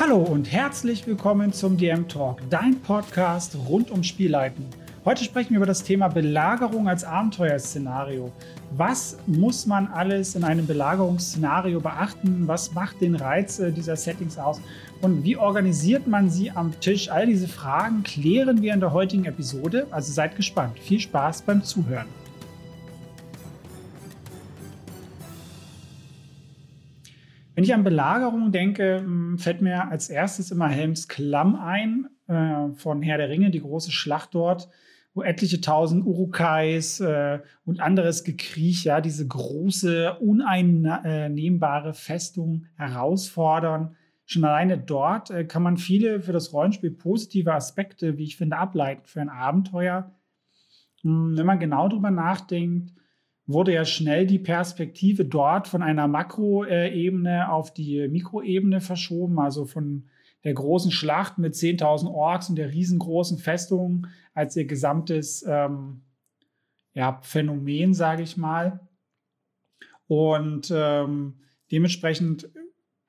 Hallo und herzlich willkommen zum DM Talk, dein Podcast rund um Spielleiten. Heute sprechen wir über das Thema Belagerung als Abenteuerszenario. Was muss man alles in einem Belagerungsszenario beachten? Was macht den Reiz äh, dieser Settings aus? Und wie organisiert man sie am Tisch? All diese Fragen klären wir in der heutigen Episode. Also seid gespannt. Viel Spaß beim Zuhören. Wenn ich an Belagerung denke, hm, fällt mir als erstes immer Helms Klamm ein äh, von Herr der Ringe, die große Schlacht dort, wo etliche tausend Urukais äh, und anderes Gekriech, ja, diese große, uneinnehmbare Festung herausfordern. Schon alleine dort äh, kann man viele für das Rollenspiel positive Aspekte, wie ich finde, ableiten für ein Abenteuer. Hm, wenn man genau darüber nachdenkt, wurde ja schnell die Perspektive dort von einer Makroebene auf die Mikroebene verschoben, also von der großen Schlacht mit 10.000 Orks und der riesengroßen Festung als ihr gesamtes ähm, ja, Phänomen, sage ich mal. Und ähm, dementsprechend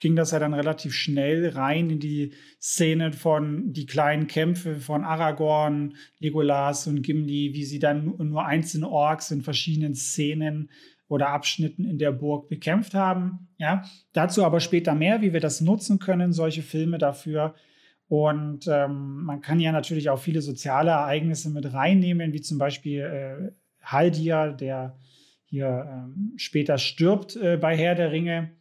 ging das ja dann relativ schnell rein in die Szene von die kleinen Kämpfe von Aragorn, Legolas und Gimli, wie sie dann nur einzelne Orks in verschiedenen Szenen oder Abschnitten in der Burg bekämpft haben. Ja, dazu aber später mehr, wie wir das nutzen können, solche Filme dafür. Und ähm, man kann ja natürlich auch viele soziale Ereignisse mit reinnehmen, wie zum Beispiel äh, Haldir, der hier ähm, später stirbt äh, bei Herr der Ringe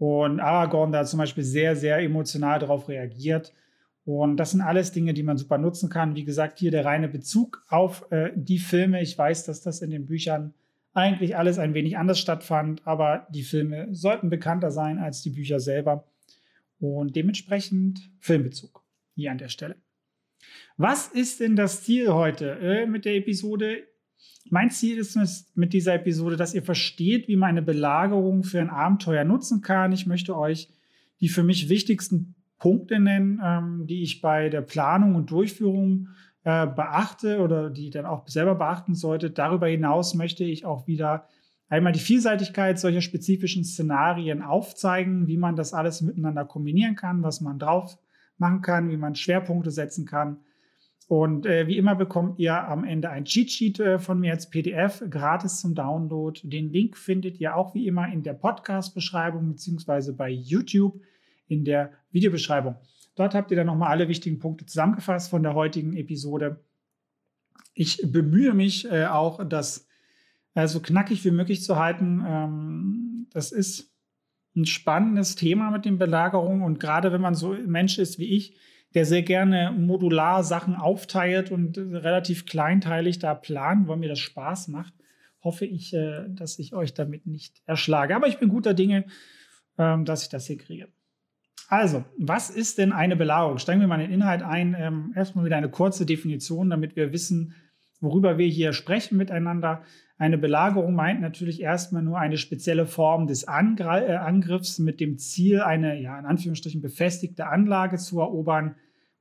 und Aragorn da zum Beispiel sehr, sehr emotional darauf reagiert. Und das sind alles Dinge, die man super nutzen kann. Wie gesagt, hier der reine Bezug auf äh, die Filme. Ich weiß, dass das in den Büchern eigentlich alles ein wenig anders stattfand, aber die Filme sollten bekannter sein als die Bücher selber. Und dementsprechend Filmbezug hier an der Stelle. Was ist denn das Ziel heute äh, mit der Episode? Mein Ziel ist mit dieser Episode, dass ihr versteht, wie man eine Belagerung für ein Abenteuer nutzen kann. Ich möchte euch die für mich wichtigsten Punkte nennen, ähm, die ich bei der Planung und Durchführung äh, beachte oder die dann auch selber beachten sollte. Darüber hinaus möchte ich auch wieder einmal die Vielseitigkeit solcher spezifischen Szenarien aufzeigen, wie man das alles miteinander kombinieren kann, was man drauf machen kann, wie man Schwerpunkte setzen kann und äh, wie immer bekommt ihr am Ende ein Cheat-Sheet äh, von mir als PDF gratis zum Download. Den Link findet ihr auch wie immer in der Podcast-Beschreibung beziehungsweise bei YouTube in der Videobeschreibung. Dort habt ihr dann nochmal alle wichtigen Punkte zusammengefasst von der heutigen Episode. Ich bemühe mich äh, auch, das äh, so knackig wie möglich zu halten. Ähm, das ist ein spannendes Thema mit den Belagerungen und gerade wenn man so Mensch ist wie ich, der sehr gerne modular Sachen aufteilt und relativ kleinteilig da plant, weil mir das Spaß macht, hoffe ich, äh, dass ich euch damit nicht erschlage. Aber ich bin guter Dinge, ähm, dass ich das hier kriege. Also, was ist denn eine Belagerung? Steigen wir mal in den Inhalt ein. Ähm, erstmal wieder eine kurze Definition, damit wir wissen, worüber wir hier sprechen miteinander. Eine Belagerung meint natürlich erstmal nur eine spezielle Form des Angr äh, Angriffs mit dem Ziel, eine, ja, in Anführungsstrichen befestigte Anlage zu erobern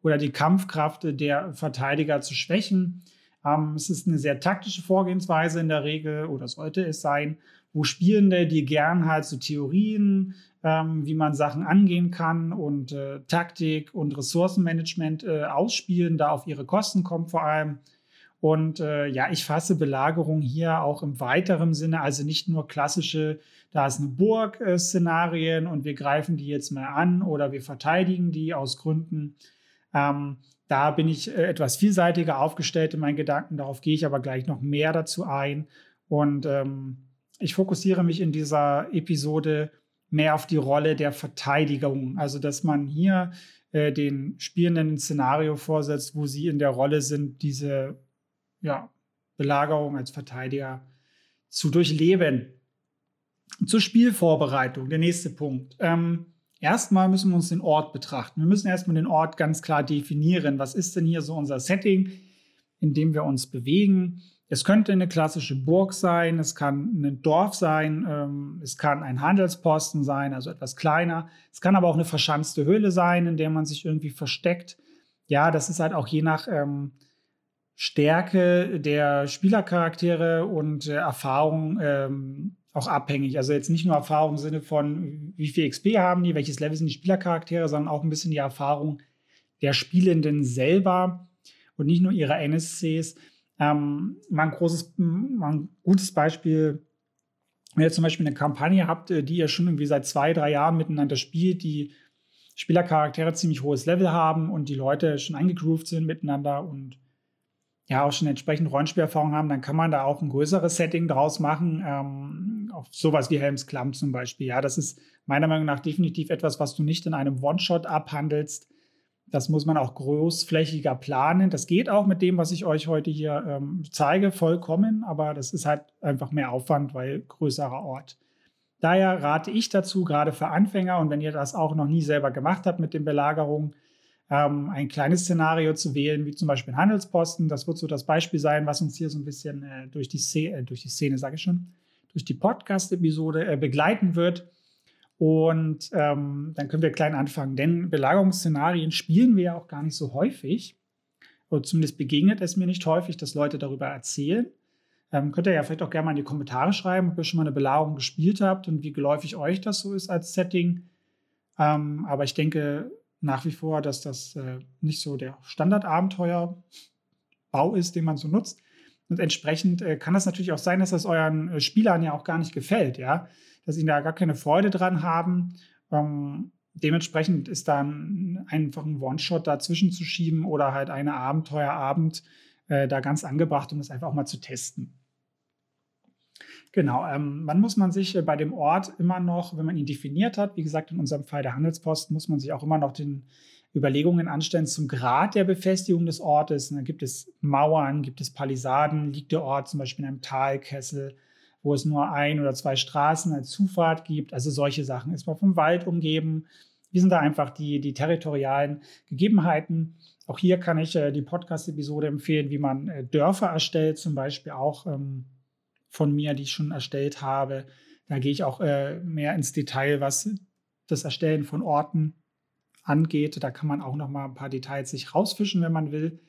oder die Kampfkraft der Verteidiger zu schwächen. Ähm, es ist eine sehr taktische Vorgehensweise in der Regel oder sollte es sein, wo Spielende, die gern halt so Theorien, ähm, wie man Sachen angehen kann und äh, Taktik und Ressourcenmanagement äh, ausspielen, da auf ihre Kosten kommt vor allem und äh, ja, ich fasse Belagerung hier auch im weiteren Sinne, also nicht nur klassische, da ist eine Burg-Szenarien und wir greifen die jetzt mal an oder wir verteidigen die aus Gründen. Ähm, da bin ich äh, etwas vielseitiger aufgestellt in meinen Gedanken, darauf gehe ich aber gleich noch mehr dazu ein. Und ähm, ich fokussiere mich in dieser Episode mehr auf die Rolle der Verteidigung. Also, dass man hier äh, den Spielenden ein Szenario vorsetzt, wo sie in der Rolle sind, diese ja, Belagerung als Verteidiger zu durchleben. Zur Spielvorbereitung, der nächste Punkt. Ähm, erstmal müssen wir uns den Ort betrachten. Wir müssen erstmal den Ort ganz klar definieren. Was ist denn hier so unser Setting, in dem wir uns bewegen? Es könnte eine klassische Burg sein, es kann ein Dorf sein, ähm, es kann ein Handelsposten sein, also etwas kleiner. Es kann aber auch eine verschanzte Höhle sein, in der man sich irgendwie versteckt. Ja, das ist halt auch je nach ähm, Stärke der Spielercharaktere und äh, Erfahrung ähm, auch abhängig. Also jetzt nicht nur Erfahrung im Sinne von, wie viel XP haben die, welches Level sind die Spielercharaktere, sondern auch ein bisschen die Erfahrung der Spielenden selber und nicht nur ihrer NSCs. Ähm, mal ein großes, mal ein gutes Beispiel, wenn ihr zum Beispiel eine Kampagne habt, äh, die ihr schon irgendwie seit zwei, drei Jahren miteinander spielt, die Spielercharaktere ziemlich hohes Level haben und die Leute schon eingegroovt sind miteinander und ja auch schon entsprechend Rollenspielerfahrung haben, dann kann man da auch ein größeres Setting draus machen. Ähm, auch sowas wie Helms Klamm zum Beispiel. Ja, das ist meiner Meinung nach definitiv etwas, was du nicht in einem One-Shot abhandelst. Das muss man auch großflächiger planen. Das geht auch mit dem, was ich euch heute hier ähm, zeige, vollkommen, aber das ist halt einfach mehr Aufwand, weil größerer Ort. Daher rate ich dazu, gerade für Anfänger und wenn ihr das auch noch nie selber gemacht habt mit den Belagerungen, ähm, ein kleines Szenario zu wählen, wie zum Beispiel Handelsposten. Das wird so das Beispiel sein, was uns hier so ein bisschen äh, durch die Szene, äh, durch die Szene, sage ich schon, durch die Podcast-Episode äh, begleiten wird. Und ähm, dann können wir klein anfangen, denn Belagerungsszenarien spielen wir ja auch gar nicht so häufig. Oder zumindest begegnet es mir nicht häufig, dass Leute darüber erzählen. Ähm, könnt ihr ja vielleicht auch gerne mal in die Kommentare schreiben, ob ihr schon mal eine Belagerung gespielt habt und wie geläufig euch das so ist als Setting. Ähm, aber ich denke nach wie vor, dass das äh, nicht so der Standardabenteuerbau ist, den man so nutzt. Und entsprechend äh, kann das natürlich auch sein, dass das euren äh, Spielern ja auch gar nicht gefällt, ja, dass sie da gar keine Freude dran haben. Ähm, dementsprechend ist dann einfach ein One-Shot dazwischen zu schieben oder halt eine Abenteuerabend äh, da ganz angebracht, um das einfach auch mal zu testen. Genau, ähm, wann muss man sich äh, bei dem Ort immer noch, wenn man ihn definiert hat, wie gesagt, in unserem Fall der Handelsposten, muss man sich auch immer noch den Überlegungen anstellen zum Grad der Befestigung des Ortes. Da gibt es Mauern, gibt es Palisaden, liegt der Ort zum Beispiel in einem Talkessel, wo es nur ein oder zwei Straßen als Zufahrt gibt. Also solche Sachen. Ist man vom Wald umgeben? Wie sind da einfach die, die territorialen Gegebenheiten? Auch hier kann ich äh, die Podcast-Episode empfehlen, wie man äh, Dörfer erstellt, zum Beispiel auch. Ähm, von mir, die ich schon erstellt habe. Da gehe ich auch äh, mehr ins Detail, was das Erstellen von Orten angeht. Da kann man auch noch mal ein paar Details sich rausfischen, wenn man will.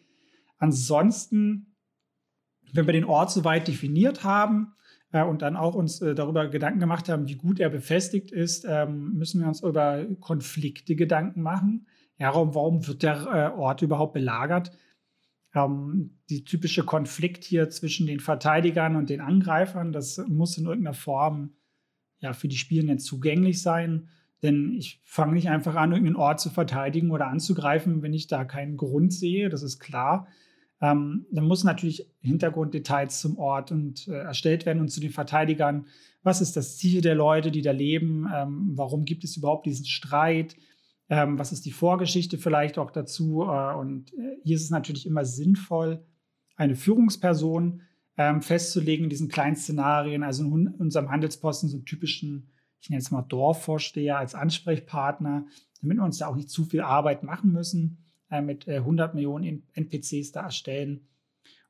Ansonsten, wenn wir den Ort soweit definiert haben äh, und dann auch uns äh, darüber Gedanken gemacht haben, wie gut er befestigt ist, ähm, müssen wir uns über Konflikte Gedanken machen. Ja, warum wird der äh, Ort überhaupt belagert? Ähm, die typische Konflikt hier zwischen den Verteidigern und den Angreifern, das muss in irgendeiner Form ja, für die Spielenden zugänglich sein. Denn ich fange nicht einfach an, irgendeinen Ort zu verteidigen oder anzugreifen, wenn ich da keinen Grund sehe, das ist klar. Ähm, dann muss natürlich Hintergrunddetails zum Ort und äh, erstellt werden und zu den Verteidigern. Was ist das Ziel der Leute, die da leben? Ähm, warum gibt es überhaupt diesen Streit? Ähm, was ist die Vorgeschichte vielleicht auch dazu? Äh, und äh, hier ist es natürlich immer sinnvoll, eine Führungsperson ähm, festzulegen in diesen kleinen Szenarien. Also in unserem Handelsposten so einen typischen, ich nenne es mal Dorfvorsteher als Ansprechpartner, damit wir uns da auch nicht zu viel Arbeit machen müssen, äh, mit äh, 100 Millionen NPCs da erstellen.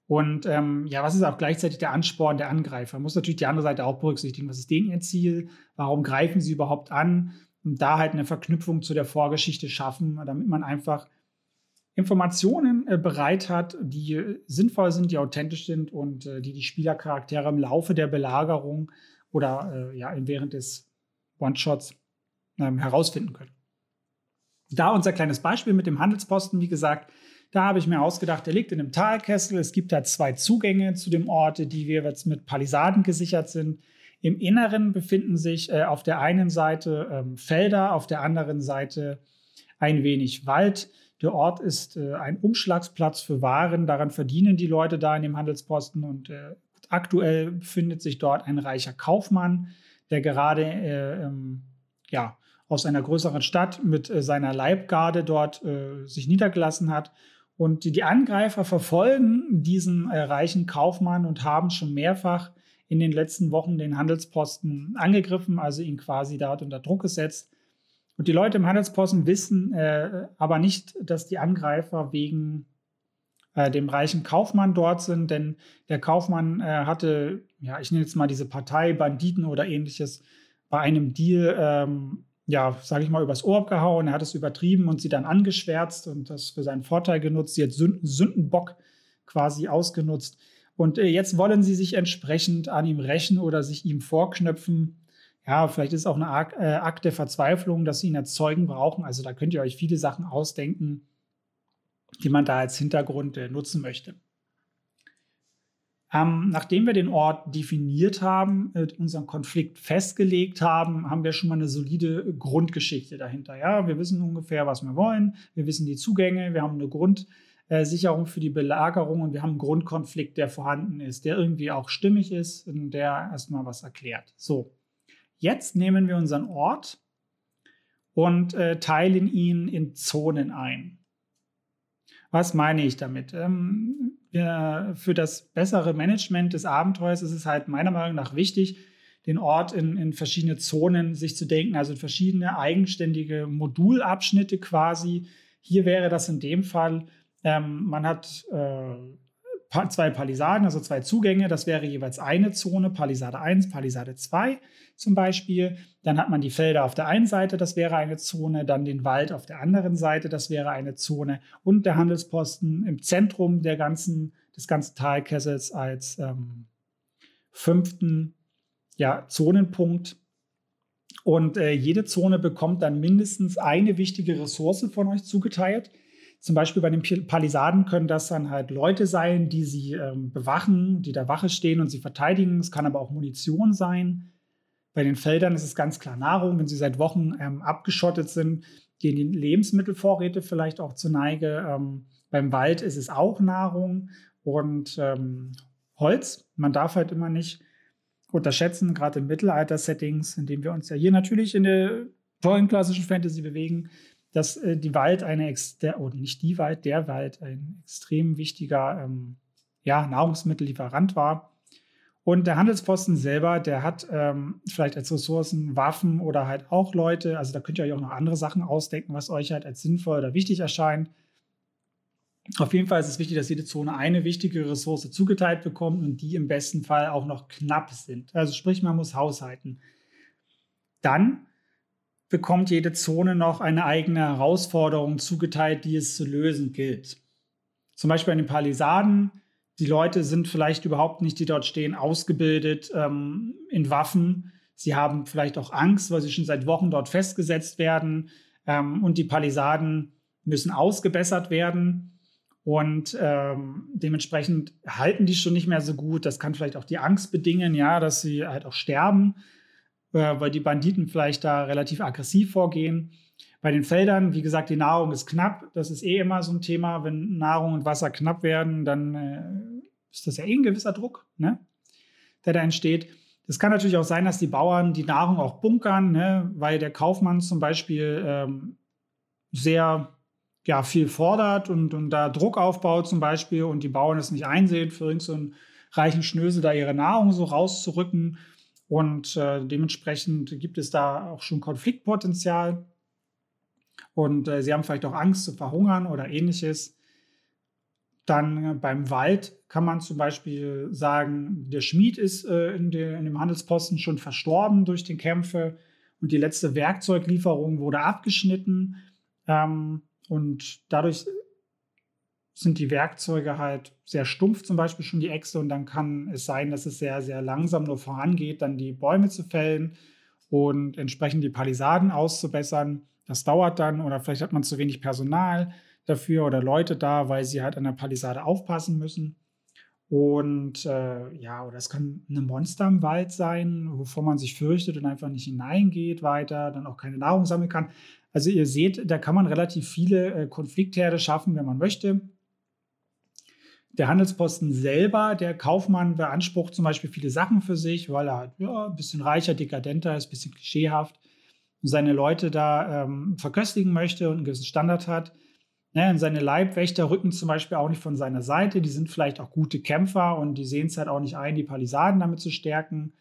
Und ähm, ja, was ist auch gleichzeitig der Ansporn der Angreifer? Man muss natürlich die andere Seite auch berücksichtigen. Was ist denen ihr Ziel? Warum greifen sie überhaupt an? Und da halt eine Verknüpfung zu der Vorgeschichte schaffen, damit man einfach Informationen äh, bereit hat, die sinnvoll sind, die authentisch sind und äh, die die Spielercharaktere im Laufe der Belagerung oder äh, ja, während des One-Shots ähm, herausfinden können. Da unser kleines Beispiel mit dem Handelsposten, wie gesagt, da habe ich mir ausgedacht, der liegt in einem Talkessel. Es gibt da zwei Zugänge zu dem Ort, die wir jetzt mit Palisaden gesichert sind. Im Inneren befinden sich äh, auf der einen Seite ähm, Felder, auf der anderen Seite ein wenig Wald. Der Ort ist äh, ein Umschlagsplatz für Waren. Daran verdienen die Leute da in dem Handelsposten. Und äh, aktuell befindet sich dort ein reicher Kaufmann, der gerade äh, ähm, ja, aus einer größeren Stadt mit äh, seiner Leibgarde dort äh, sich niedergelassen hat. Und die, die Angreifer verfolgen diesen reichen Kaufmann und haben schon mehrfach in den letzten Wochen den Handelsposten angegriffen, also ihn quasi dort unter Druck gesetzt. Und die Leute im Handelsposten wissen äh, aber nicht, dass die Angreifer wegen äh, dem reichen Kaufmann dort sind, denn der Kaufmann äh, hatte, ja, ich nenne jetzt mal diese Partei, Banditen oder ähnliches, bei einem Deal, ähm, ja, sage ich mal, übers Ohr gehauen. Er hat es übertrieben und sie dann angeschwärzt und das für seinen Vorteil genutzt. Sie hat Sündenbock quasi ausgenutzt. Und äh, jetzt wollen sie sich entsprechend an ihm rächen oder sich ihm vorknöpfen. Ja, vielleicht ist es auch Akt, äh, Akt der Verzweiflung, dass sie ihn als Zeugen brauchen. Also da könnt ihr euch viele Sachen ausdenken, die man da als Hintergrund äh, nutzen möchte. Ähm, nachdem wir den Ort definiert haben, unseren Konflikt festgelegt haben, haben wir schon mal eine solide Grundgeschichte dahinter. Ja, wir wissen ungefähr, was wir wollen. Wir wissen die Zugänge. Wir haben eine Grundsicherung für die Belagerung und wir haben einen Grundkonflikt, der vorhanden ist, der irgendwie auch stimmig ist und der erstmal was erklärt. So, jetzt nehmen wir unseren Ort und äh, teilen ihn in Zonen ein. Was meine ich damit? Ähm, für das bessere Management des Abenteuers ist es halt meiner Meinung nach wichtig, den Ort in, in verschiedene Zonen sich zu denken, also in verschiedene eigenständige Modulabschnitte quasi. Hier wäre das in dem Fall, ähm, man hat äh, zwei Palisaden, also zwei Zugänge. Das wäre jeweils eine Zone, Palisade 1, Palisade 2 zum Beispiel. Dann hat man die Felder auf der einen Seite, das wäre eine Zone. Dann den Wald auf der anderen Seite, das wäre eine Zone. Und der Handelsposten im Zentrum der ganzen, des ganzen Talkessels als ähm, fünften ja, Zonenpunkt. Und äh, jede Zone bekommt dann mindestens eine wichtige Ressource von euch zugeteilt. Zum Beispiel bei den Palisaden können das dann halt Leute sein, die sie ähm, bewachen, die da Wache stehen und sie verteidigen. Es kann aber auch Munition sein. Bei den Feldern ist es ganz klar Nahrung. Wenn sie seit Wochen ähm, abgeschottet sind, gehen die Lebensmittelvorräte vielleicht auch zur Neige. Ähm, beim Wald ist es auch Nahrung und ähm, Holz. Man darf halt immer nicht unterschätzen, gerade in Mittelalter-Settings, in denen wir uns ja hier natürlich in der tollen klassischen Fantasy bewegen, dass äh, die Wald eine, der, oder nicht die Wald, der Wald ein extrem wichtiger ähm, ja, Nahrungsmittellieferant war. Und der Handelsposten selber, der hat ähm, vielleicht als Ressourcen Waffen oder halt auch Leute. Also da könnt ihr euch auch noch andere Sachen ausdenken, was euch halt als sinnvoll oder wichtig erscheint. Auf jeden Fall ist es wichtig, dass jede Zone eine wichtige Ressource zugeteilt bekommt und die im besten Fall auch noch knapp sind. Also sprich, man muss haushalten. Dann bekommt jede Zone noch eine eigene Herausforderung zugeteilt, die es zu lösen gilt. Zum Beispiel an den Palisaden. Die Leute sind vielleicht überhaupt nicht, die dort stehen, ausgebildet ähm, in Waffen. Sie haben vielleicht auch Angst, weil sie schon seit Wochen dort festgesetzt werden. Ähm, und die Palisaden müssen ausgebessert werden. Und ähm, dementsprechend halten die schon nicht mehr so gut. Das kann vielleicht auch die Angst bedingen, ja, dass sie halt auch sterben weil die Banditen vielleicht da relativ aggressiv vorgehen. Bei den Feldern, wie gesagt, die Nahrung ist knapp. Das ist eh immer so ein Thema. Wenn Nahrung und Wasser knapp werden, dann äh, ist das ja eh ein gewisser Druck, ne? der da entsteht. Es kann natürlich auch sein, dass die Bauern die Nahrung auch bunkern, ne? weil der Kaufmann zum Beispiel ähm, sehr ja, viel fordert und, und da Druck aufbaut zum Beispiel und die Bauern es nicht einsehen, für irgendeinen so reichen Schnösel da ihre Nahrung so rauszurücken. Und äh, dementsprechend gibt es da auch schon Konfliktpotenzial. Und äh, sie haben vielleicht auch Angst zu verhungern oder ähnliches. Dann äh, beim Wald kann man zum Beispiel sagen, der Schmied ist äh, in, der, in, dem Handelsposten schon verstorben durch die Kämpfe und die letzte Werkzeuglieferung wurde abgeschnitten. Ähm, und dadurch sind die Werkzeuge halt sehr stumpf, zum Beispiel schon die Äxte, und dann kann es sein, dass es sehr, sehr langsam nur vorangeht, dann die Bäume zu fällen und entsprechend die Palisaden auszubessern. Das dauert dann oder vielleicht hat man zu wenig Personal dafür oder Leute da, weil sie halt an der Palisade aufpassen müssen. Und äh, ja, oder es kann eine Monster im Wald sein, wovor man sich fürchtet und einfach nicht hineingeht weiter, dann auch keine Nahrung sammeln kann. Also ihr seht, da kann man relativ viele äh, Konfliktherde schaffen, wenn man möchte. Der Handelsposten selber, der Kaufmann beansprucht zum Beispiel viele Sachen für sich, weil er halt, ja, ein bisschen reicher, dekadenter ist, ein bisschen klischeehaft und seine Leute da ähm, verköstigen möchte und einen gewissen Standard hat. Ja, und seine Leibwächter rücken zum Beispiel auch nicht von seiner Seite. Die sind vielleicht auch gute Kämpfer und die sehen es halt auch nicht ein, die Palisaden damit zu stärken.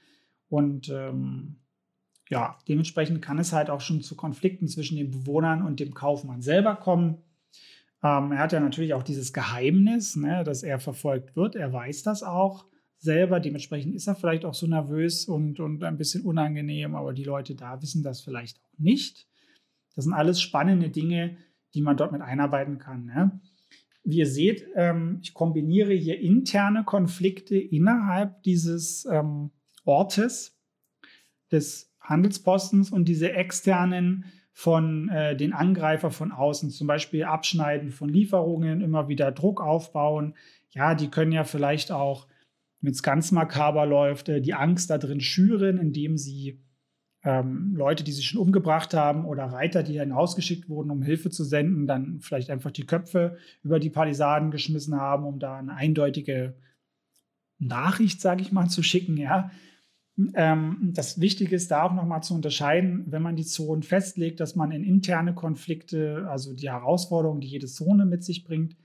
Und ähm, ja, dementsprechend kann es halt auch schon zu Konflikten zwischen den Bewohnern und dem Kaufmann selber kommen. Ähm, er hat ja natürlich auch dieses Geheimnis, ne, dass er verfolgt wird. Er weiß das auch selber. Dementsprechend ist er vielleicht auch so nervös und, und ein bisschen unangenehm, aber die Leute da wissen das vielleicht auch nicht. Das sind alles spannende Dinge, die man dort mit einarbeiten kann. Ne? wie ihr seht, ähm, ich kombiniere hier interne Konflikte innerhalb dieses ähm, Ortes des Handelspostens und diese externen von äh, den Angreifer von außen, zum Beispiel Abschneiden von Lieferungen, immer wieder Druck aufbauen. Ja, die können ja vielleicht auch, wenn es ganz makaber läuft, äh, die Angst da drin schüren, indem sie ähm, Leute, die sich schon umgebracht haben oder Reiter, die hinausgeschickt wurden, um Hilfe zu senden, dann vielleicht einfach die Köpfe über die Palisaden geschmissen haben, um da eine eindeutige Nachricht, sage ich mal, zu schicken. Ja, das Wichtige ist da auch nochmal zu unterscheiden, wenn man die Zonen festlegt, dass man in interne Konflikte, also die Herausforderungen, die jede Zone mit sich bringt,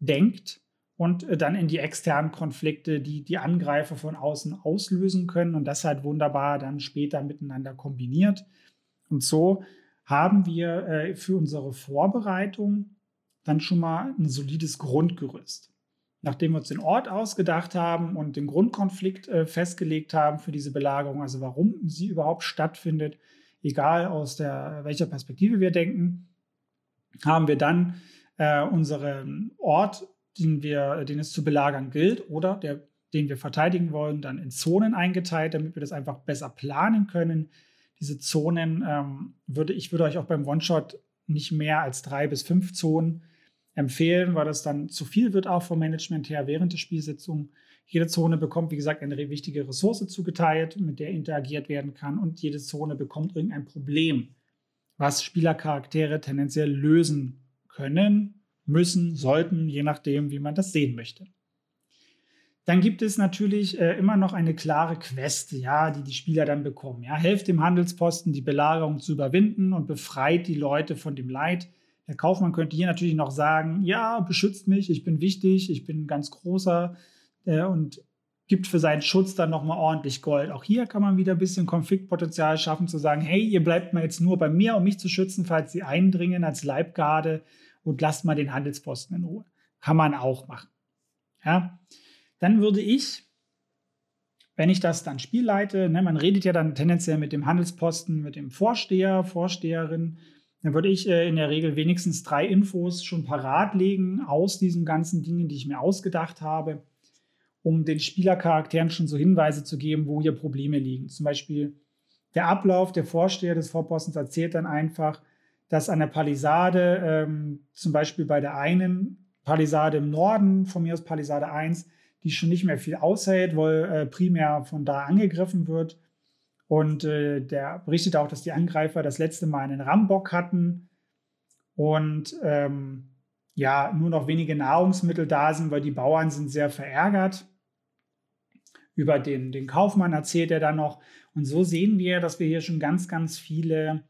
denkt und äh, dann in die externen Konflikte, die die Angreifer von außen auslösen können und das halt wunderbar dann später miteinander kombiniert. Und so haben wir äh, für unsere Vorbereitung dann schon mal ein solides Grundgerüst. Nachdem wir uns den Ort ausgedacht haben und den Grundkonflikt äh, festgelegt haben für diese Belagerung, also warum sie überhaupt stattfindet, egal aus der, welcher Perspektive wir denken, haben wir dann äh, unseren Ort den, wir, den es zu belagern gilt oder der, den wir verteidigen wollen, dann in Zonen eingeteilt, damit wir das einfach besser planen können. Diese Zonen ähm, würde ich würde euch auch beim One-Shot nicht mehr als drei bis fünf Zonen empfehlen, weil das dann zu viel wird auch vom Management her während der Spielsitzung. Jede Zone bekommt, wie gesagt, eine wichtige Ressource zugeteilt, mit der interagiert werden kann und jede Zone bekommt irgendein Problem, was Spielercharaktere tendenziell lösen können müssen, sollten, je nachdem, wie man das sehen möchte. Dann gibt es natürlich äh, immer noch eine klare Quest, ja, die die Spieler dann bekommen. Ja, helft dem Handelsposten, die Belagerung zu überwinden und befreit die Leute von dem Leid. Der Kaufmann könnte hier natürlich noch sagen, ja, beschützt mich, ich bin wichtig, ich bin ein ganz großer äh, und gibt für seinen Schutz dann nochmal ordentlich Gold. Auch hier kann man wieder ein bisschen Konfliktpotenzial schaffen, zu sagen, hey, ihr bleibt mal jetzt nur bei mir, um mich zu schützen, falls sie eindringen als Leibgarde und lasst mal den Handelsposten in Ruhe. Kann man auch machen. Ja? Dann würde ich, wenn ich das dann spielleite, ne, man redet ja dann tendenziell mit dem Handelsposten, mit dem Vorsteher, Vorsteherin, dann würde ich äh, in der Regel wenigstens drei Infos schon parat legen aus diesen ganzen Dingen, die ich mir ausgedacht habe, um den Spielercharakteren schon so Hinweise zu geben, wo hier Probleme liegen. Zum Beispiel der Ablauf, der Vorsteher des Vorpostens erzählt dann einfach, dass an der Palisade, ähm, zum Beispiel bei der einen Palisade im Norden, von mir aus Palisade 1, die schon nicht mehr viel aushält, weil äh, primär von da angegriffen wird. Und äh, der berichtet auch, dass die Angreifer das letzte Mal einen Rambock hatten und ähm, ja, nur noch wenige Nahrungsmittel da sind, weil die Bauern sind sehr verärgert. Über den, den Kaufmann erzählt er dann noch. Und so sehen wir, dass wir hier schon ganz, ganz viele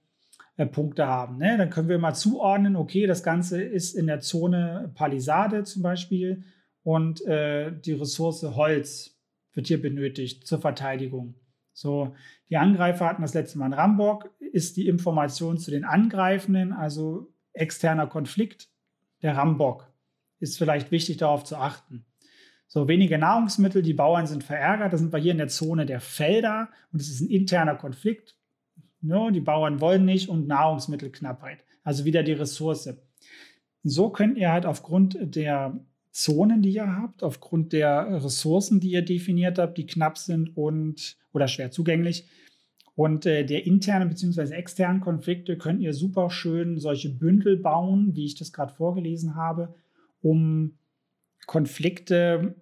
äh, Punkte haben. Ne? Dann können wir mal zuordnen, okay, das Ganze ist in der Zone Palisade zum Beispiel und äh, die Ressource Holz wird hier benötigt zur Verteidigung. So, die Angreifer hatten das letzte Mal einen Rambock, ist die Information zu den Angreifenden, also externer Konflikt, der Rambock. Ist vielleicht wichtig darauf zu achten. So, wenige Nahrungsmittel, die Bauern sind verärgert, da sind wir hier in der Zone der Felder und es ist ein interner Konflikt. No, die Bauern wollen nicht und Nahrungsmittelknappheit. Also wieder die Ressource. So könnt ihr halt aufgrund der Zonen, die ihr habt, aufgrund der Ressourcen, die ihr definiert habt, die knapp sind und oder schwer zugänglich, und äh, der internen bzw. externen Konflikte könnt ihr super schön solche Bündel bauen, wie ich das gerade vorgelesen habe, um Konflikte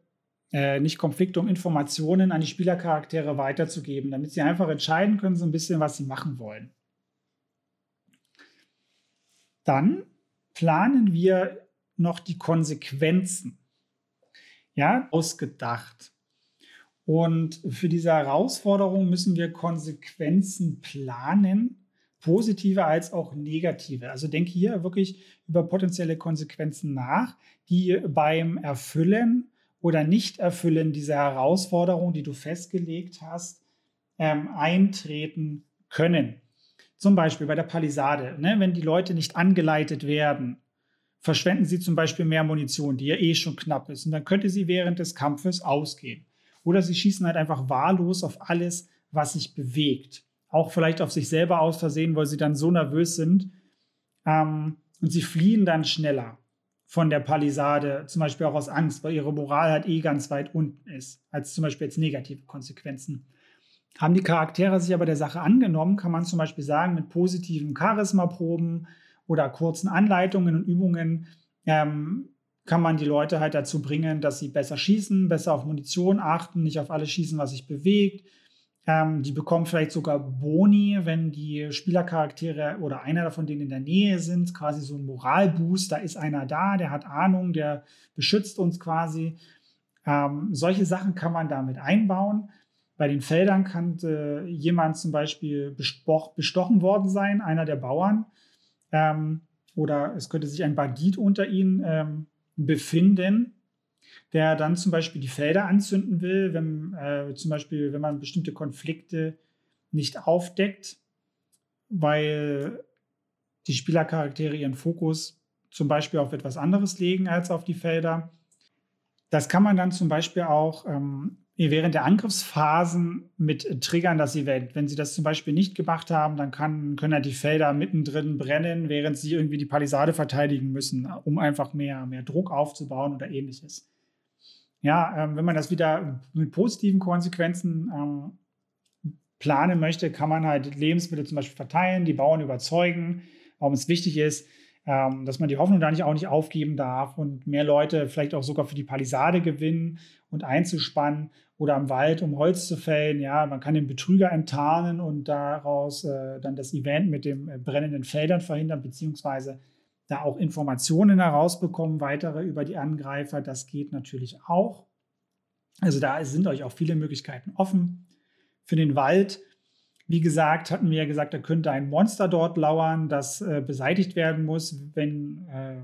äh, nicht Konflikte, um Informationen an die Spielercharaktere weiterzugeben, damit sie einfach entscheiden können, so ein bisschen, was sie machen wollen. Dann planen wir noch die Konsequenzen. Ja, ausgedacht. Und für diese Herausforderung müssen wir Konsequenzen planen, positive als auch negative. Also denke hier wirklich über potenzielle Konsequenzen nach, die beim Erfüllen oder Nicht-Erfüllen dieser Herausforderung, die du festgelegt hast, ähm, eintreten können. Zum Beispiel bei der Palisade, ne, wenn die Leute nicht angeleitet werden, verschwenden sie zum Beispiel mehr Munition, die ja eh schon knapp ist. Und dann könnte sie während des Kampfes ausgehen. Oder sie schießen halt einfach wahllos auf alles, was sich bewegt. Auch vielleicht auf sich selber aus Versehen, weil sie dann so nervös sind. Ähm, und sie fliehen dann schneller. von der Palisade, zum Beispiel auch aus Angst, weil ihre Moral halt eh ganz weit unten ist, als zum Beispiel jetzt negative Konsequenzen. Haben die Charaktere sich aber der Sache angenommen, kann man zum Beispiel sagen, mit positiven Charisma-Proben oder kurzen Anleitungen und Übungen ähm, kann man die Leute halt dazu bringen, dass sie besser schießen, besser auf Munition achten, nicht auf alles schießen, was sich bewegt. Ähm, die bekommen vielleicht sogar Boni, wenn die Spielercharaktere oder einer davon denen in der Nähe sind, quasi so ein Moralboost. Da ist einer da, der hat Ahnung, der beschützt uns quasi. Ähm, solche Sachen kann man damit einbauen. Bei den Feldern kann äh, jemand zum Beispiel bestochen worden sein, einer der Bauern. Ähm, oder es könnte sich ein Bandit unter ihnen ähm, befinden, der dann zum Beispiel die Felder anzünden will, wenn äh, zum Beispiel, wenn man bestimmte Konflikte nicht aufdeckt, weil die Spielercharaktere ihren Fokus zum Beispiel auf etwas anderes legen als auf die Felder. Das kann man dann zum Beispiel auch ähm, während der Angriffsphasen mit triggern das Event. Wenn sie das zum Beispiel nicht gemacht haben, dann kann, können halt die Felder mittendrin brennen, während sie irgendwie die Palisade verteidigen müssen, um einfach mehr, mehr Druck aufzubauen oder ähnliches. Ja, ähm, wenn man das wieder mit positiven Konsequenzen ähm, planen möchte, kann man halt Lebensmittel zum Beispiel verteilen, die Bauern überzeugen, warum es wichtig ist, ähm, dass man die Hoffnung da nicht auch nicht aufgeben darf und mehr Leute vielleicht auch sogar für die Palisade gewinnen und einzuspannen oder am Wald, um Holz zu fällen. Ja, man kann den Betrüger enttarnen und daraus äh, dann das Event mit den äh, brennenden Feldern verhindern, beziehungsweise da auch Informationen herausbekommen, weitere über die Angreifer. Das geht natürlich auch. Also da sind euch auch viele Möglichkeiten offen. Für den Wald, wie gesagt, hatten wir ja gesagt, da könnte ein Monster dort lauern, das äh, beseitigt werden muss, wenn äh,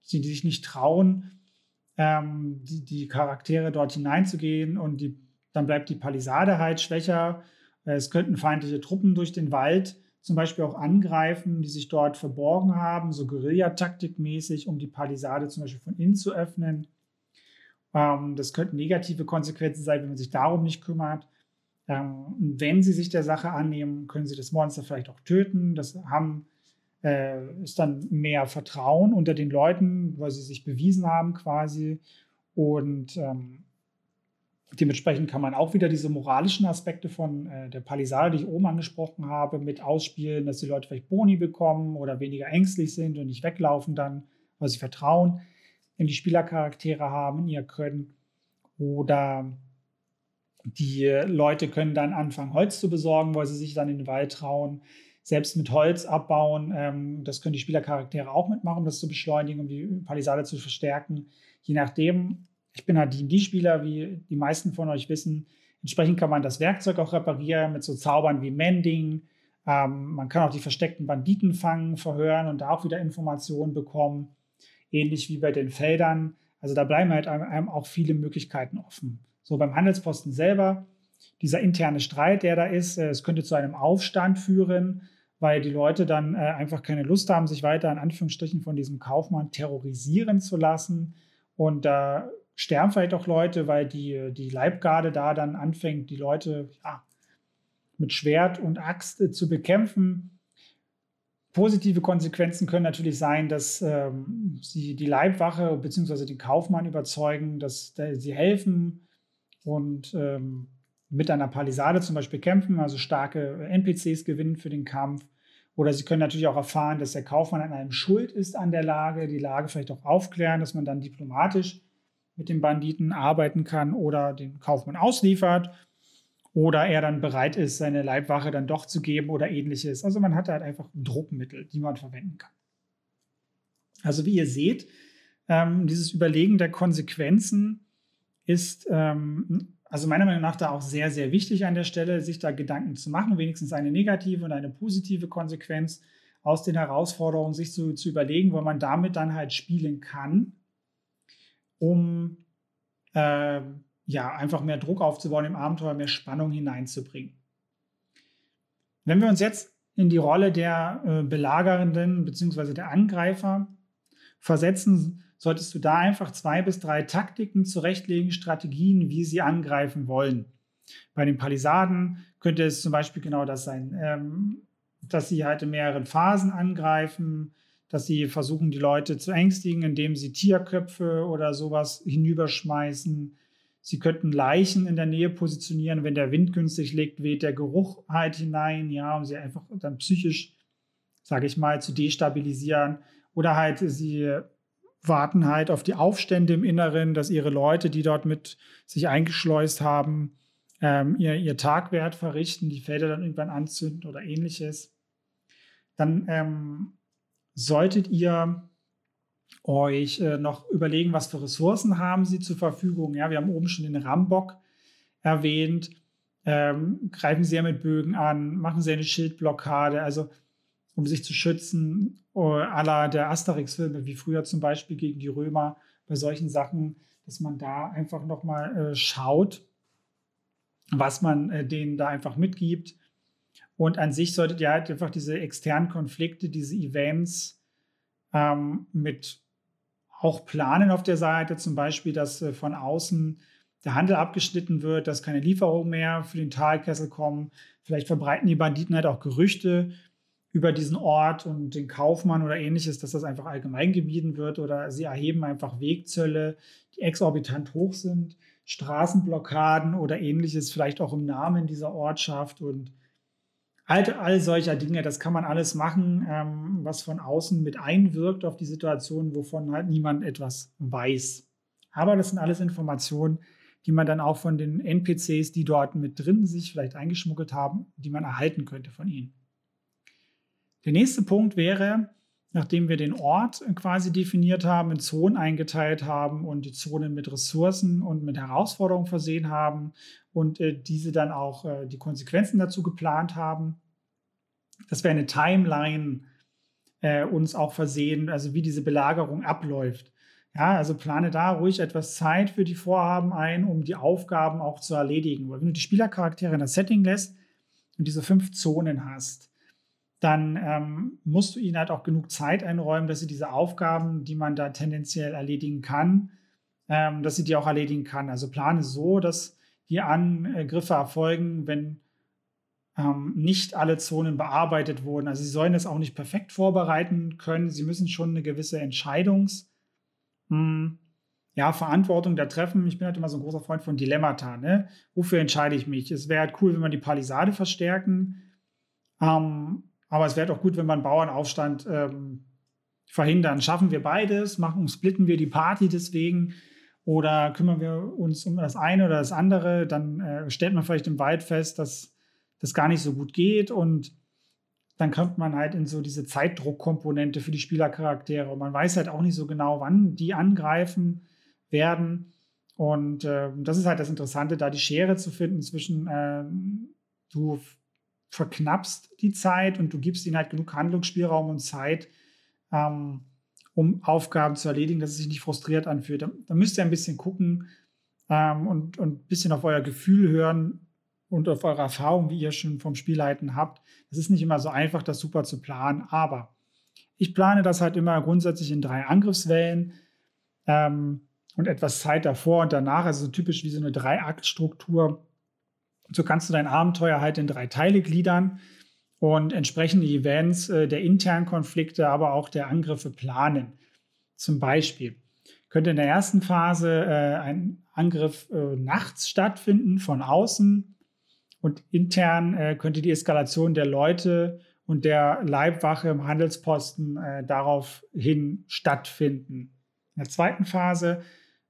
sie sich nicht trauen, ähm, die, die, Charaktere dort hineinzugehen und die, dann bleibt die Palisade halt schwächer. Es könnten feindliche Truppen durch den Wald zum Beispiel auch angreifen, die sich dort verborgen haben, so Guerillataktikmäßig, um die Palisade zum Beispiel von innen zu öffnen. Ähm, das könnten negative Konsequenzen sein, wenn man sich darum nicht kümmert. Ähm, wenn sie sich der Sache annehmen, können sie das Monster vielleicht auch töten. Das haben äh, ist dann mehr Vertrauen unter den Leuten, weil sie sich bewiesen haben quasi. Und ähm, dementsprechend kann man auch wieder diese moralischen Aspekte von äh, der Palisade, die ich oben angesprochen habe, mit ausspielen, dass die Leute vielleicht Boni bekommen oder weniger ängstlich sind und nicht weglaufen dann, weil sie Vertrauen in die Spielercharaktere haben, in ihr Können. Oder die Leute können dann anfangen, Holz zu besorgen, weil sie sich dann in den Wald trauen selbst mit Holz abbauen. Ähm, das können die Spielercharaktere auch mitmachen, um das zu beschleunigen, um die Palisade zu verstärken. Je nachdem, ich bin halt D&D-Spieler, wie die meisten von euch wissen. Entsprechend kann man das Werkzeug auch reparieren mit so Zaubern wie Mending. Ähm, man kann auch die versteckten Banditen fangen, verhören und da auch wieder Informationen bekommen. Ähnlich wie bei den Feldern. Also da bleiben halt einem auch viele Möglichkeiten offen. So beim Handelsposten selber, dieser interne Streit, der da ist, äh, es könnte zu einem Aufstand führen weil die Leute dann äh, einfach keine Lust haben, sich weiter in Anführungsstrichen von diesem Kaufmann terrorisieren zu lassen. Und da sterben vielleicht auch Leute, weil die, die Leibgarde da dann anfängt, die Leute ja, mit Schwert und Axt äh, zu bekämpfen. Positive Konsequenzen können natürlich sein, dass ähm, sie die Leibwache bzw. den Kaufmann überzeugen, dass, dass sie helfen und ähm, mit einer Palisade zum Beispiel kämpfen, also starke NPCs gewinnen für den Kampf. Oder sie können natürlich auch erfahren, dass der Kaufmann an einem schuld ist an der Lage, die Lage vielleicht auch aufklären, dass man dann diplomatisch mit dem Banditen arbeiten kann oder den Kaufmann ausliefert oder er dann bereit ist, seine Leibwache dann doch zu geben oder ähnliches. Also man hat halt einfach Druckmittel, die man verwenden kann. Also wie ihr seht, ähm, dieses Überlegen der Konsequenzen ist ähm, also meiner Meinung nach da auch sehr, sehr wichtig an der Stelle, sich da Gedanken zu machen, wenigstens eine negative und eine positive Konsequenz aus den Herausforderungen sich zu, zu überlegen, wo man damit dann halt spielen kann, um äh, ja einfach mehr Druck aufzubauen im Abenteuer, mehr Spannung hineinzubringen. Wenn wir uns jetzt in die Rolle der äh, Belagerenden bzw. der Angreifer versetzen, solltest du da einfach zwei bis drei Taktiken zurechtlegen, Strategien, wie sie angreifen wollen. Bei den Palisaden könnte es zum Beispiel genau das sein, ähm, dass sie halt in mehreren Phasen angreifen, dass sie versuchen, die Leute zu ängstigen, indem sie Tierköpfe oder sowas hinüberschmeißen. Sie könnten Leichen in der Nähe positionieren. Wenn der Wind günstig liegt, weht der Geruch halt hinein, ja, um sie einfach dann psychisch, sage ich mal, zu destabilisieren. Oder halt, sie warten halt auf die Aufstände im Inneren, dass ihre Leute, die dort mit sich eingeschleust haben, ähm, ihr, ihr Tagwert verrichten, die Felder dann irgendwann anzünden oder ähnliches. Dann ähm, solltet ihr euch äh, noch überlegen, was für Ressourcen haben sie zur Verfügung. Ja, wir haben oben schon den Rambock erwähnt. Ähm, greifen sie ja mit Bögen an, machen sie eine Schildblockade, also um sich zu schützen, à la der Asterix-Filme, wie früher zum Beispiel gegen die Römer, bei solchen Sachen, dass man da einfach nochmal äh, schaut, was man äh, denen da einfach mitgibt. Und an sich solltet ihr halt einfach diese externen Konflikte, diese Events ähm, mit auch planen auf der Seite, zum Beispiel, dass äh, von außen der Handel abgeschnitten wird, dass keine Lieferungen mehr für den Talkessel kommen. Vielleicht verbreiten die Banditen halt auch Gerüchte über diesen Ort und den Kaufmann oder ähnliches, dass das einfach allgemein gemieden wird oder sie erheben einfach Wegzölle, die exorbitant hoch sind, Straßenblockaden oder ähnliches, vielleicht auch im Namen dieser Ortschaft und all, all solcher Dinge, das kann man alles machen, ähm, was von außen mit einwirkt auf die Situation, wovon halt niemand etwas weiß. Aber das sind alles Informationen, die man dann auch von den NPCs, die dort mit drin sich vielleicht eingeschmuggelt haben, die man erhalten könnte von ihnen. Der nächste Punkt wäre, nachdem wir den Ort quasi definiert haben, in Zonen eingeteilt haben und die Zonen mit Ressourcen und mit Herausforderungen versehen haben und äh, diese dann auch äh, die Konsequenzen dazu geplant haben, dass wir eine Timeline äh, uns auch versehen, also wie diese Belagerung abläuft. Ja, also plane da ruhig etwas Zeit für die Vorhaben ein, um die Aufgaben auch zu erledigen. Weil wenn du die Spielercharaktere in das Setting lässt und diese fünf Zonen hast, dann ähm, musst du ihnen halt auch genug Zeit einräumen, dass sie diese Aufgaben, die man da tendenziell erledigen kann, ähm, dass sie die auch erledigen kann. Also plane so, dass die Angriffe erfolgen, wenn ähm, nicht alle Zonen bearbeitet wurden. Also sie sollen das auch nicht perfekt vorbereiten können. Sie müssen schon eine gewisse Entscheidungs- hm, ja, Verantwortung da treffen. Ich bin halt immer so ein großer Freund von Dilemmata. Ne? Wofür entscheide ich mich? Es wäre halt cool, wenn man die Palisade verstärken. Ähm, aber es wäre doch gut, wenn einen Bauernaufstand ähm, verhindern. Schaffen wir beides? Machen, splitten wir die Party deswegen? Oder kümmern wir uns um das eine oder das andere? Dann äh, stellt man vielleicht im Wald fest, dass das gar nicht so gut geht und dann kommt man halt in so diese Zeitdruckkomponente für die Spielercharaktere. Und man weiß halt auch nicht so genau, wann die angreifen werden. Und äh, das ist halt das Interessante, da die Schere zu finden zwischen, äh, du verknappst die Zeit und du gibst ihnen halt genug Handlungsspielraum und Zeit, ähm, um Aufgaben zu erledigen, dass es sich nicht frustriert anfühlt. Da, müsst ihr ein bisschen gucken ähm, und, und ein bisschen auf euer Gefühl hören und auf eure Erfahrung, wie ihr schon vom Spielleiten habt. Es ist nicht immer so einfach, das super zu planen, aber ich plane das halt immer grundsätzlich in drei Angriffswellen ähm, und etwas Zeit davor und danach, also so typisch wie so eine Drei-Akt-Struktur so kannst du dein Abenteuer halt in drei Teile gliedern und entsprechende Events äh, der internen Konflikte, aber auch der Angriffe planen. Zum Beispiel könnte in der ersten Phase äh, ein Angriff äh, nachts stattfinden von außen und intern äh, könnte die Eskalation der Leute und der Leibwache im Handelsposten äh, daraufhin stattfinden. In der zweiten Phase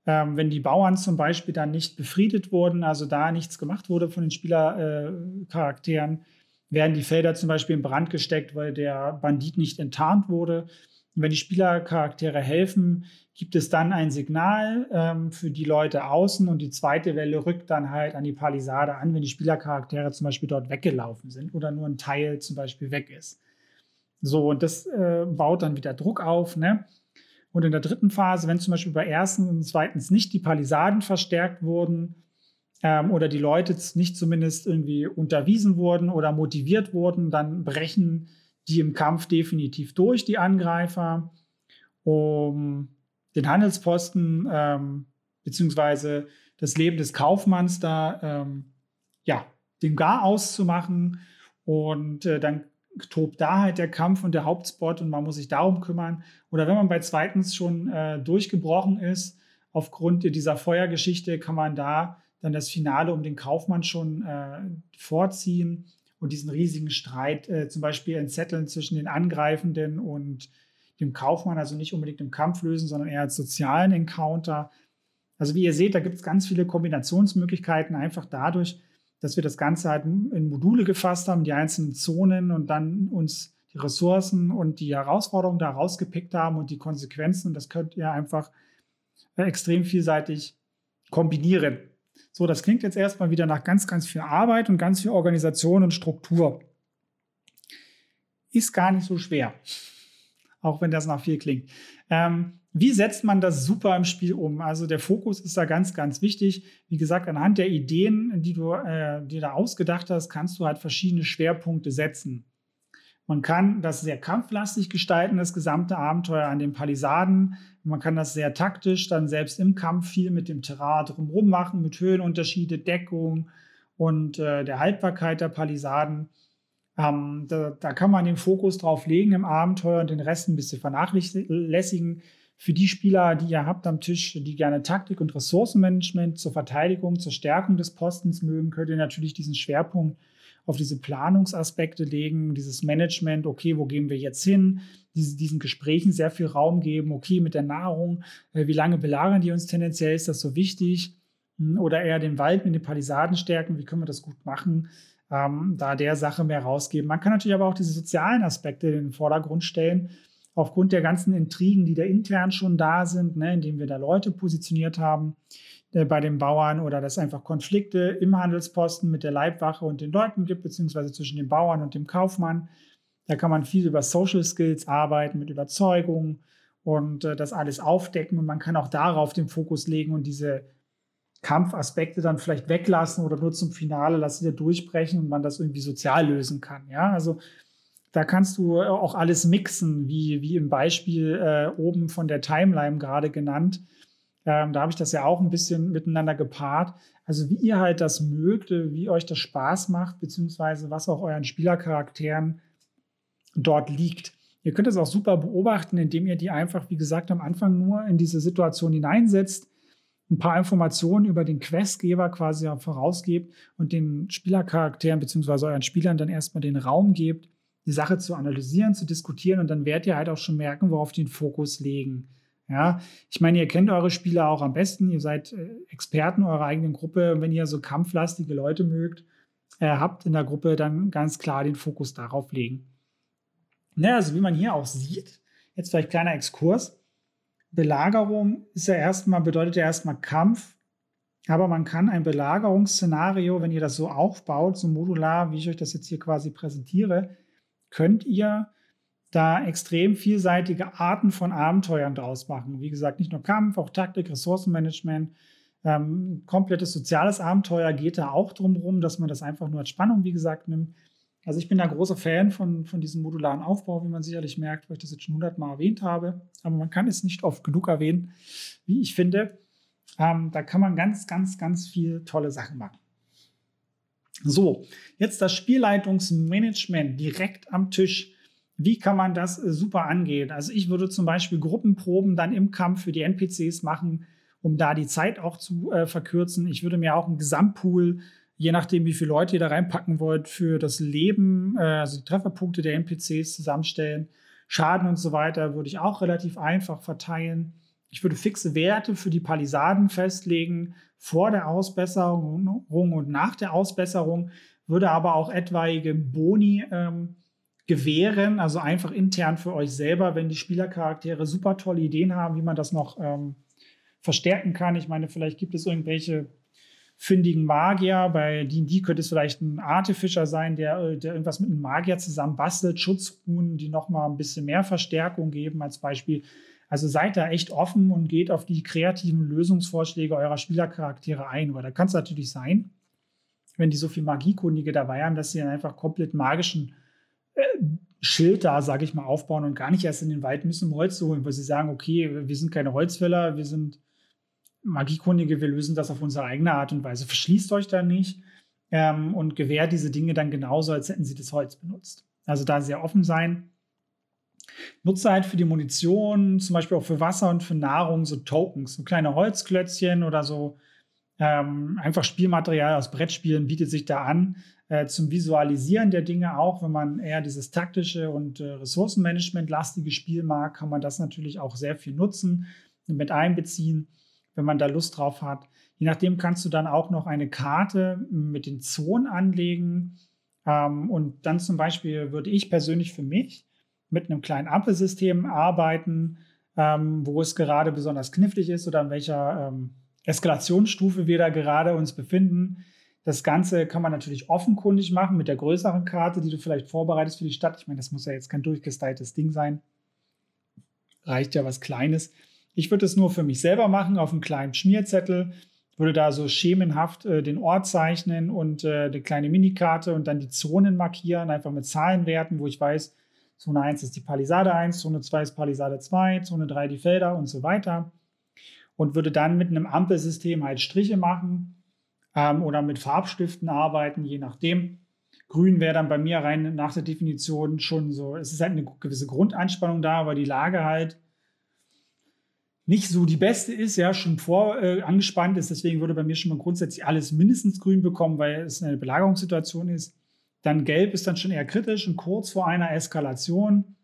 wenn die Bauern zum Beispiel dann nicht befriedet wurden, also da nichts gemacht wurde von den Spielercharakteren, werden die Felder zum Beispiel in Brand gesteckt, weil der Bandit nicht enttarnt wurde. Und wenn die Spielercharaktere helfen, gibt es dann ein Signal ähm, für die Leute außen und die zweite Welle rückt dann halt an die Palisade an, wenn die Spielercharaktere zum Beispiel dort weggelaufen sind oder nur ein Teil zum Beispiel weg ist. So, und das äh, baut dann wieder Druck auf. Ne? Und in der dritten Phase, wenn zum Beispiel bei erstens und zweitens nicht die Palisaden verstärkt wurden ähm, oder die Leute nicht zumindest irgendwie unterwiesen wurden oder motiviert wurden, dann brechen die im Kampf definitiv durch, die Angreifer, um den Handelsposten ähm, beziehungsweise das Leben des Kaufmanns da ähm, ja, dem Gar auszumachen. Und äh, dann tobt da halt der Kampf und der Hauptspot und man muss sich darum kümmern. Oder wenn man bei zweitens schon äh, durchgebrochen ist, aufgrund dieser Feuergeschichte kann man da dann das Finale um den Kaufmann schon äh, vorziehen und diesen riesigen Streit äh, zum Beispiel entzetteln zwischen den Angreifenden und dem Kaufmann, also nicht unbedingt im Kampf lösen, sondern eher als sozialen Encounter. Also wie ihr seht, da gibt es ganz viele Kombinationsmöglichkeiten, einfach dadurch, dass wir das Ganze halt in Module gefasst haben, die einzelnen Zonen und dann uns die Ressourcen und die Herausforderungen da rausgepickt haben und die Konsequenzen. Und das könnt ihr einfach äh, extrem vielseitig kombinieren. So, das klingt jetzt erstmal wieder nach ganz, ganz viel Arbeit und ganz viel Organisation und Struktur. Ist gar nicht so schwer, auch wenn das nach viel klingt. Ähm, wie setzt man das super im Spiel um? Also der Fokus ist da ganz, ganz wichtig. Wie gesagt, anhand der Ideen, die du äh, dir da ausgedacht hast, kannst du halt verschiedene Schwerpunkte setzen. Man kann das sehr kampflastig gestalten, das gesamte Abenteuer an den Palisaden. Man kann das sehr taktisch dann selbst im Kampf viel mit dem Terrain drumherum machen, mit Höhenunterschiede, Deckung und äh, der Haltbarkeit der Palisaden. Ähm, da, da, kann man den Fokus drauf legen im Abenteuer und den Rest ein bisschen vernachlässigen. Für die Spieler, die ihr habt am Tisch, die gerne Taktik und Ressourcenmanagement zur Verteidigung, zur Stärkung des Postens mögen, könnt ihr natürlich diesen Schwerpunkt auf diese Planungsaspekte legen, dieses Management, okay, wo gehen wir jetzt hin, diese, diesen Gesprächen sehr viel Raum geben, okay, mit der Nahrung, äh, wie lange belagern die uns tendenziell, ist das so wichtig? Hm, oder eher den Wald mit den Palisaden stärken, wie können wir das gut machen? Ähm, da der Sache mehr rausgeben. Man kann natürlich aber auch diese sozialen Aspekte in den Vordergrund stellen, aufgrund der ganzen Intrigen, die da intern schon da sind, ne, indem wir da Leute positioniert haben äh, bei den Bauern oder dass einfach Konflikte im Handelsposten mit der Leibwache und den Leuten gibt, beziehungsweise zwischen dem Bauern und dem Kaufmann. Da kann man viel über Social Skills arbeiten, mit Überzeugung und äh, das alles aufdecken. Und man kann auch darauf den Fokus legen und diese Kampfaspekte dann vielleicht weglassen oder nur zum Finale lassen wir durchbrechen und man das irgendwie sozial lösen kann. Ja, also da kannst du auch alles mixen, wie, wie im Beispiel äh, oben von der Timeline gerade genannt. Ähm, da habe ich das ja auch ein bisschen miteinander gepaart. Also wie ihr halt das mögt, wie euch das Spaß macht, beziehungsweise was auch euren Spielercharakteren dort liegt. Ihr könnt das auch super beobachten, indem ihr die einfach, wie gesagt, am Anfang nur in diese Situation hineinsetzt, ein paar Informationen über den Questgeber quasi vorausgebt und den Spielercharakteren beziehungsweise euren Spielern dann erstmal den Raum gebt, die Sache zu analysieren, zu diskutieren und dann werdet ihr halt auch schon merken, worauf den Fokus legen. Ja, ich meine, ihr kennt eure Spieler auch am besten, ihr seid äh, Experten eurer eigenen Gruppe und wenn ihr so kampflastige Leute mögt, äh, habt in der Gruppe, dann ganz klar den Fokus darauf legen. Ja, also wie man hier auch sieht, jetzt vielleicht kleiner Exkurs. Belagerung ist ja erstmal, bedeutet ja erstmal Kampf, aber man kann ein Belagerungsszenario, wenn ihr das so aufbaut, so modular, wie ich euch das jetzt hier quasi präsentiere, könnt ihr da extrem vielseitige Arten von Abenteuern draus machen. Wie gesagt, nicht nur Kampf, auch Taktik, Ressourcenmanagement. Ähm, komplettes soziales Abenteuer geht da auch drum rum, dass man das einfach nur als Spannung, wie gesagt, nimmt. Also ich bin da großer Fan von, von diesem modularen Aufbau, wie man sicherlich merkt, weil ich das jetzt schon hundertmal erwähnt habe. Aber man kann es nicht oft genug erwähnen, wie ich finde. Ähm, da kann man ganz, ganz, ganz viel tolle Sachen machen. So, jetzt das Spielleitungsmanagement direkt am Tisch. Wie kann man das äh, super angehen? Also ich würde zum Beispiel Gruppenproben dann im Kampf für die NPCs machen, um da die Zeit auch zu äh, verkürzen. Ich würde mir auch einen Gesamtpool, je nachdem, wie viele Leute ihr da reinpacken wollt, für das Leben, äh, also die Trefferpunkte der NPCs zusammenstellen. Schaden und so weiter würde ich auch relativ einfach verteilen. Ich würde fixe Werte für die Palisaden festlegen vor der Ausbesserung und nach der Ausbesserung, würde aber auch etwaige Boni ähm, gewähren, also einfach intern für euch selber, wenn die Spielercharaktere super tolle Ideen haben, wie man das noch ähm, verstärken kann. Ich meine, vielleicht gibt es irgendwelche findigen Magier. Bei D&D könnte es vielleicht ein Artificer sein, der, äh, der irgendwas mit einem Magier zusammen bastelt, Schutzruhen, die noch mal ein bisschen mehr Verstärkung geben als Beispiel. Also seid da echt offen und geht auf die kreativen Lösungsvorschläge eurer Spielercharaktere ein, weil da kann es natürlich sein, wenn die so viel Magiekundige dabei haben, dass sie dann einfach komplett magischen Schild da, sage ich mal, aufbauen und gar nicht erst in den Wald müssen, um Holz zu holen, weil sie sagen, okay, wir sind keine Holzfäller, wir sind Magiekundige, wir lösen das auf unsere eigene Art und Weise. Verschließt euch da nicht ähm, und gewährt diese Dinge dann genauso, als hätten sie das Holz benutzt. Also da sehr offen sein. Nutze halt für die Munition, zum Beispiel auch für Wasser und für Nahrung, so Tokens, so kleine Holzklötzchen oder so. Ähm, einfach Spielmaterial aus Brettspielen bietet sich da an. Äh, zum Visualisieren der Dinge auch, wenn man eher dieses taktische und äh, Ressourcenmanagement-lastige Spiel mag, kann man das natürlich auch sehr viel nutzen und mit einbeziehen, wenn man da Lust drauf hat. Je nachdem kannst du dann auch noch eine Karte mit den Zonen anlegen. Ähm, und dann zum Beispiel würde ich persönlich für mich mit einem kleinen Ampelsystem arbeiten, ähm, wo es gerade besonders knifflig ist oder in welcher ähm, Eskalationsstufe wir da gerade uns befinden. Das Ganze kann man natürlich offenkundig machen mit der größeren Karte, die du vielleicht vorbereitest für die Stadt. Ich meine, das muss ja jetzt kein durchgestyltes Ding sein. Reicht ja was Kleines. Ich würde es nur für mich selber machen auf einem kleinen Schmierzettel, würde da so schemenhaft äh, den Ort zeichnen und äh, eine kleine Minikarte und dann die Zonen markieren, einfach mit Zahlenwerten, wo ich weiß, Zone 1 ist die Palisade 1, Zone 2 ist Palisade 2, Zone 3 die Felder und so weiter. Und würde dann mit einem Ampelsystem halt Striche machen ähm, oder mit Farbstiften arbeiten, je nachdem. Grün wäre dann bei mir rein nach der Definition schon so, es ist halt eine gewisse Grundanspannung da, weil die Lage halt nicht so die beste ist, ja, schon vor äh, angespannt ist. Deswegen würde bei mir schon mal grundsätzlich alles mindestens grün bekommen, weil es eine Belagerungssituation ist. Dann gelb ist dann schon eher kritisch und kurz vor einer Eskalation.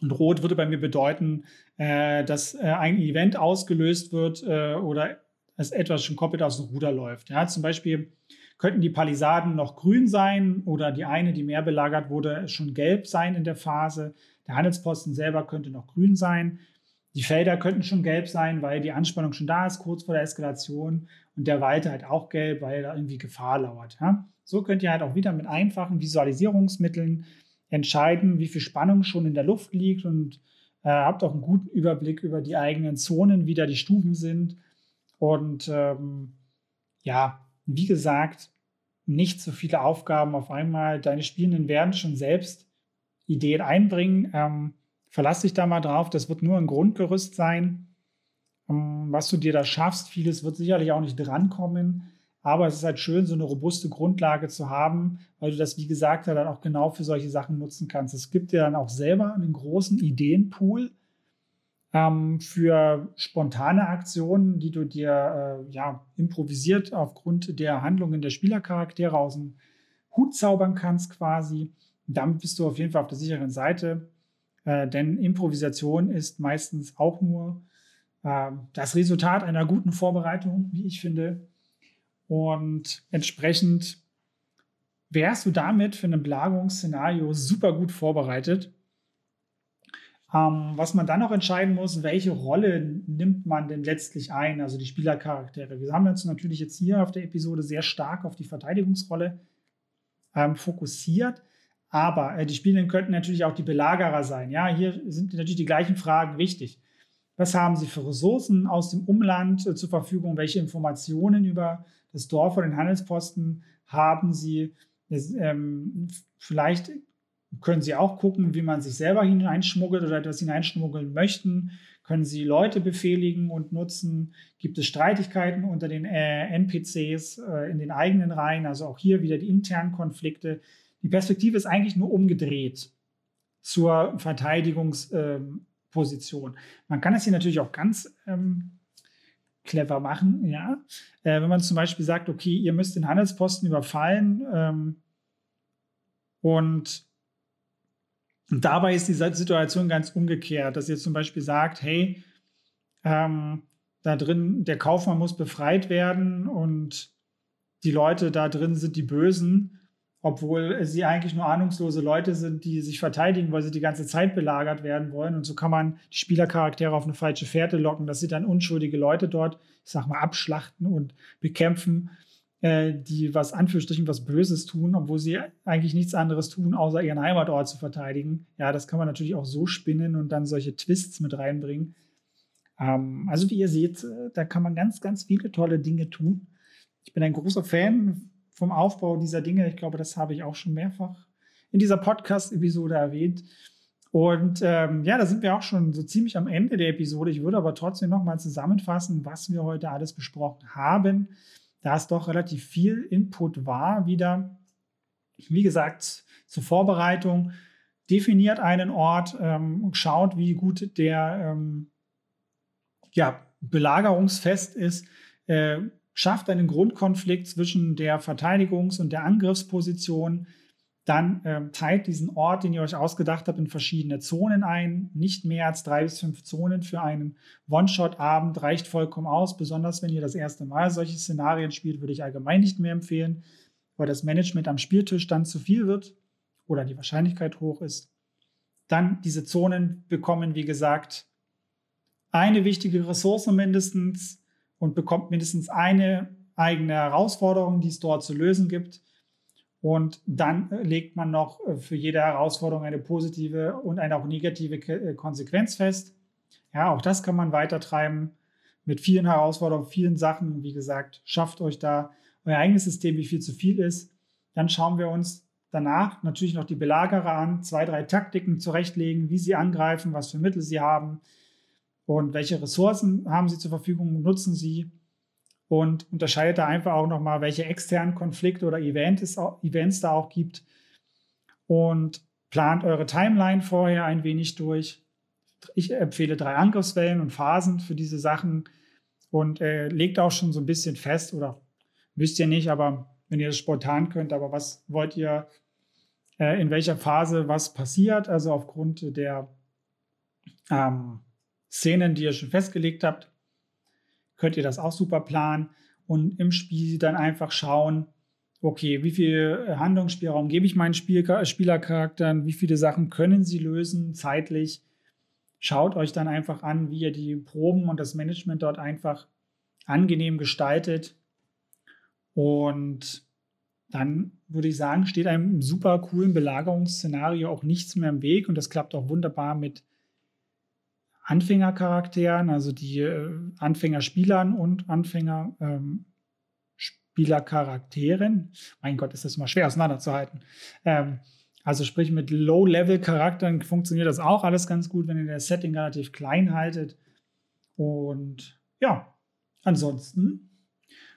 Und rot würde bei mir bedeuten, äh, dass äh, ein Event ausgelöst wird äh, oder es etwas schon komplett aus dem Ruder läuft. Ja, zum Beispiel könnten die Palisaden noch grün sein oder die eine, die mehr belagert wurde, schon gelb sein in der Phase. Der Handelsposten selber könnte noch grün sein. Die Felder könnten schon gelb sein, weil die Anspannung schon da ist, kurz vor der Eskalation. Und der Wald halt auch gelb, weil da irgendwie Gefahr lauert. Ja? So könnt ihr halt auch wieder mit einfachen Visualisierungsmitteln entscheiden, wie viel Spannung schon in der Luft liegt und äh, habt auch einen guten Überblick über die eigenen Zonen, wie da die Stufen sind. Und ähm, ja, wie gesagt, nicht so viele Aufgaben auf einmal. Deine Spielenden werden schon selbst Ideen einbringen. Ähm, verlass dich da mal drauf. Das wird nur ein Grundgerüst sein, ähm, was du dir da schaffst. Vieles wird sicherlich auch nicht drankommen. Aber es ist halt schön, so eine robuste Grundlage zu haben, weil du das, wie gesagt, ja dann auch genau für solche Sachen nutzen kannst. Es gibt dir dann auch selber einen großen Ideenpool ähm, für spontane Aktionen, die du dir äh, ja, improvisiert aufgrund der Handlungen der Spielercharaktere aus dem Hut zaubern kannst quasi. Und damit bist du auf jeden Fall auf der sicheren Seite, äh, denn Improvisation ist meistens auch nur äh, das Resultat einer guten Vorbereitung, wie ich finde. Und entsprechend wärst du damit für ein Belagerungsszenario super gut vorbereitet. Ähm, was man dann noch entscheiden muss, welche Rolle nimmt man denn letztlich ein, also die Spielercharaktere. Wir haben uns natürlich jetzt hier auf der Episode sehr stark auf die Verteidigungsrolle ähm, fokussiert, aber äh, die Spielenden könnten natürlich auch die Belagerer sein. Ja, hier sind natürlich die gleichen Fragen wichtig. Was haben sie für Ressourcen aus dem Umland äh, zur Verfügung? Welche Informationen über das Dorf oder den Handelsposten haben sie. Ähm, vielleicht können sie auch gucken, wie man sich selber hineinschmuggelt oder etwas hineinschmuggeln möchten. Können sie Leute befehligen und nutzen? Gibt es Streitigkeiten unter den äh, NPCs äh, in den eigenen Reihen? Also auch hier wieder die internen Konflikte. Die Perspektive ist eigentlich nur umgedreht zur Verteidigungsposition. Ähm, man kann es hier natürlich auch ganz ähm, clever machen, ja. Äh, wenn man zum Beispiel sagt, okay, ihr müsst den Handelsposten überfallen ähm, und, und dabei ist die Situation ganz umgekehrt, dass ihr zum Beispiel sagt, hey, ähm, da drin, der Kaufmann muss befreit werden und die Leute da drin sind die Bösen obwohl sie eigentlich nur ahnungslose Leute sind, die sich verteidigen, weil sie die ganze Zeit belagert werden wollen. Und so kann man die Spielercharaktere auf eine falsche Fährte locken, dass sie dann unschuldige Leute dort, ich sag mal, abschlachten und bekämpfen, äh, die was Anführungsstrichen was Böses tun, obwohl sie eigentlich nichts anderes tun, außer ihren Heimatort zu verteidigen. Ja, das kann man natürlich auch so spinnen und dann solche Twists mit reinbringen. Ähm, also wie ihr seht, äh, da kann man ganz, ganz viele tolle Dinge tun. Ich bin ein großer Fan vom Aufbau dieser Dinge. Ich glaube, das habe ich auch schon mehrfach in dieser Podcast-Episode erwähnt. Und ähm, ja, da sind wir auch schon so ziemlich am Ende der Episode. Ich würde aber trotzdem nochmal zusammenfassen, was wir heute alles besprochen haben, da es doch relativ viel Input war wieder. Wie gesagt, zur Vorbereitung definiert einen Ort, ähm, schaut, wie gut der ähm, ja, belagerungsfest ist, äh, schafft einen Grundkonflikt zwischen der Verteidigungs- und der Angriffsposition, dann ähm, teilt diesen Ort, den ihr euch ausgedacht habt, in verschiedene Zonen ein. Nicht mehr als drei bis fünf Zonen für einen One-Shot-Abend reicht vollkommen aus. Besonders wenn ihr das erste Mal solche Szenarien spielt, würde ich allgemein nicht mehr empfehlen, weil das Management am Spieltisch dann zu viel wird oder die Wahrscheinlichkeit hoch ist. Dann diese Zonen bekommen, wie gesagt, eine wichtige Ressource mindestens und bekommt mindestens eine eigene Herausforderung, die es dort zu lösen gibt. Und dann äh, legt man noch äh, für jede Herausforderung eine positive und eine auch negative äh, Konsequenz fest. Ja, auch das kann man weitertreiben mit vielen Herausforderungen, vielen Sachen. Wie gesagt, schafft euch da euer eigenes System, wie viel zu viel ist. Dann schauen wir uns danach natürlich noch die Belagerer an, zwei, drei Taktiken zurechtlegen, wie sie angreifen, was für Mittel sie haben und welche Ressourcen haben sie zur Verfügung, nutzen sie? Und unterscheidet da einfach auch nochmal, welche externen Konflikte oder Events, Events da auch gibt. Und plant eure Timeline vorher ein wenig durch. Ich empfehle drei Angriffswellen und Phasen für diese Sachen. Und äh, legt auch schon so ein bisschen fest oder müsst ihr nicht, aber wenn ihr das spontan könnt, aber was wollt ihr, äh, in welcher Phase was passiert, also aufgrund der ähm, Szenen, die ihr schon festgelegt habt, könnt ihr das auch super planen und im Spiel dann einfach schauen, okay, wie viel Handlungsspielraum gebe ich meinen Spiel Spielercharakteren, wie viele Sachen können sie lösen zeitlich. Schaut euch dann einfach an, wie ihr die Proben und das Management dort einfach angenehm gestaltet. Und dann würde ich sagen, steht einem super coolen Belagerungsszenario auch nichts mehr im Weg und das klappt auch wunderbar mit Anfängercharakteren, also die äh, Anfängerspielern und Anfängerspielercharakteren. Ähm, mein Gott, ist das immer schwer auseinanderzuhalten. Ähm, also sprich mit Low-Level-Charakteren funktioniert das auch alles ganz gut, wenn ihr das Setting relativ klein haltet. Und ja, ansonsten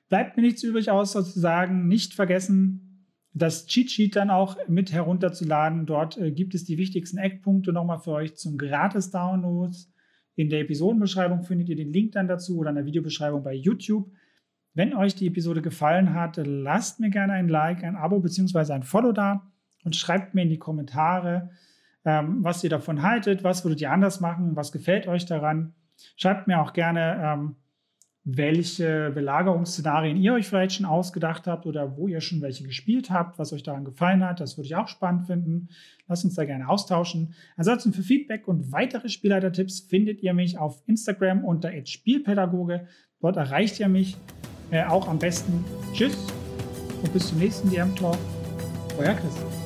bleibt mir nichts übrig, außer zu sagen, nicht vergessen, das Cheat Sheet dann auch mit herunterzuladen. Dort äh, gibt es die wichtigsten Eckpunkte nochmal für euch zum Gratis-Downloads. In der Episodenbeschreibung findet ihr den Link dann dazu oder in der Videobeschreibung bei YouTube. Wenn euch die Episode gefallen hat, lasst mir gerne ein Like, ein Abo bzw. ein Follow da und schreibt mir in die Kommentare, ähm, was ihr davon haltet, was würdet ihr anders machen, was gefällt euch daran. Schreibt mir auch gerne, ähm, welche Belagerungsszenarien ihr euch vielleicht schon ausgedacht habt oder wo ihr schon welche gespielt habt, was euch daran gefallen hat. Das würde ich auch spannend finden. Lasst uns da gerne austauschen. Ansonsten für Feedback und weitere Spielleiter-Tipps findet ihr mich auf Instagram unter Spielpädagoge. Dort erreicht ihr mich äh, auch am besten. Tschüss und bis zum nächsten DM Talk. Euer Chris.